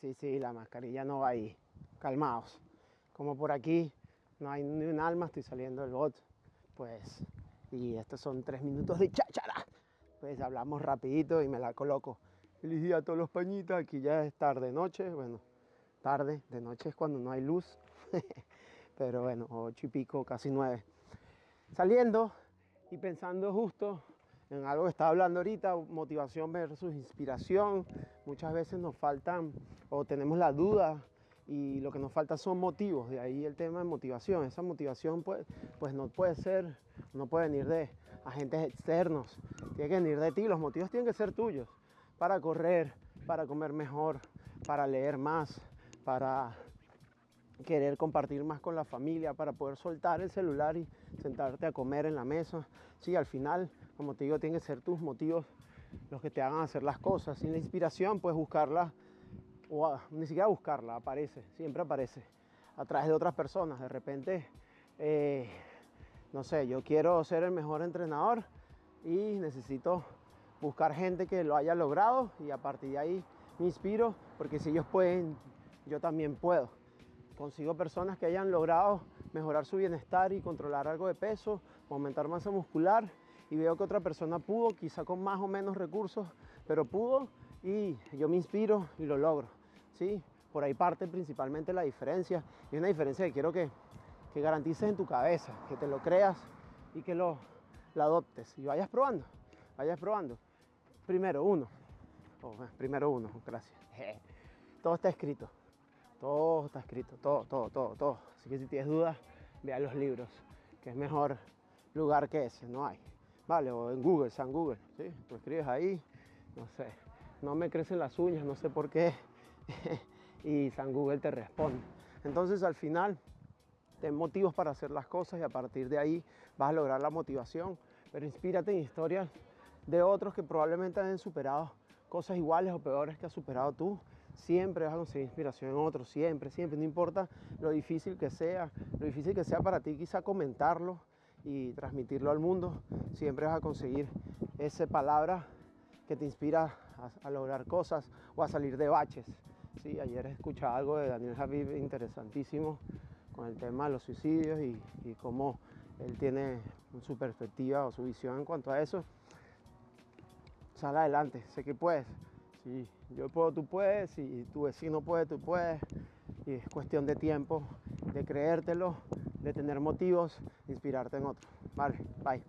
Sí, sí, la mascarilla no va ahí. Calmaos. Como por aquí no hay ni un alma, estoy saliendo del bot. Pues, y estos son tres minutos de cháchara. Pues hablamos rapidito y me la coloco. Feliz día a todos los pañitas. Aquí ya es tarde, noche. Bueno, tarde, de noche es cuando no hay luz. Pero bueno, ocho y pico, casi nueve. Saliendo y pensando justo en algo que estaba hablando ahorita, motivación versus inspiración. Muchas veces nos faltan o tenemos la duda y lo que nos falta son motivos, de ahí el tema de motivación. Esa motivación pues, pues no puede ser, no puede venir de agentes externos, tiene que venir de ti, los motivos tienen que ser tuyos, para correr, para comer mejor, para leer más, para querer compartir más con la familia, para poder soltar el celular y sentarte a comer en la mesa. Sí, al final, como te digo, tienen que ser tus motivos los que te hagan hacer las cosas. Sin la inspiración, puedes buscarla, o ni siquiera buscarla, aparece, siempre aparece, a través de otras personas. De repente, eh, no sé, yo quiero ser el mejor entrenador y necesito buscar gente que lo haya logrado y a partir de ahí me inspiro, porque si ellos pueden, yo también puedo consigo personas que hayan logrado mejorar su bienestar y controlar algo de peso, aumentar masa muscular y veo que otra persona pudo, quizá con más o menos recursos, pero pudo y yo me inspiro y lo logro. ¿sí? Por ahí parte principalmente la diferencia y una diferencia que quiero que, que garantices en tu cabeza, que te lo creas y que lo, adoptes y vayas probando, vayas probando. Primero uno, oh, primero uno, gracias. Todo está escrito. Todo está escrito, todo, todo, todo, todo. Así que si tienes dudas, vea los libros, que es mejor lugar que ese, no hay. Vale, o en Google, San Google, ¿sí? Tú escribes ahí, no sé, no me crecen las uñas, no sé por qué, y San Google te responde. Entonces al final, ten motivos para hacer las cosas y a partir de ahí vas a lograr la motivación, pero inspírate en historias de otros que probablemente han superado cosas iguales o peores que has superado tú siempre vas a conseguir inspiración en otros, siempre, siempre, no importa lo difícil que sea, lo difícil que sea para ti, quizá comentarlo y transmitirlo al mundo, siempre vas a conseguir esa palabra que te inspira a, lograr cosas o a salir de baches. Sí, ayer escuché algo de Daniel Javid interesantísimo con el tema de los suicidios y, y cómo él tiene su perspectiva o su visión en cuanto a eso. Sal adelante, sé que puedes. Si yo puedo, tú puedes. Si tu vecino puede, tú puedes. Y es cuestión de tiempo, de creértelo, de tener motivos, de inspirarte en otro. Vale, bye.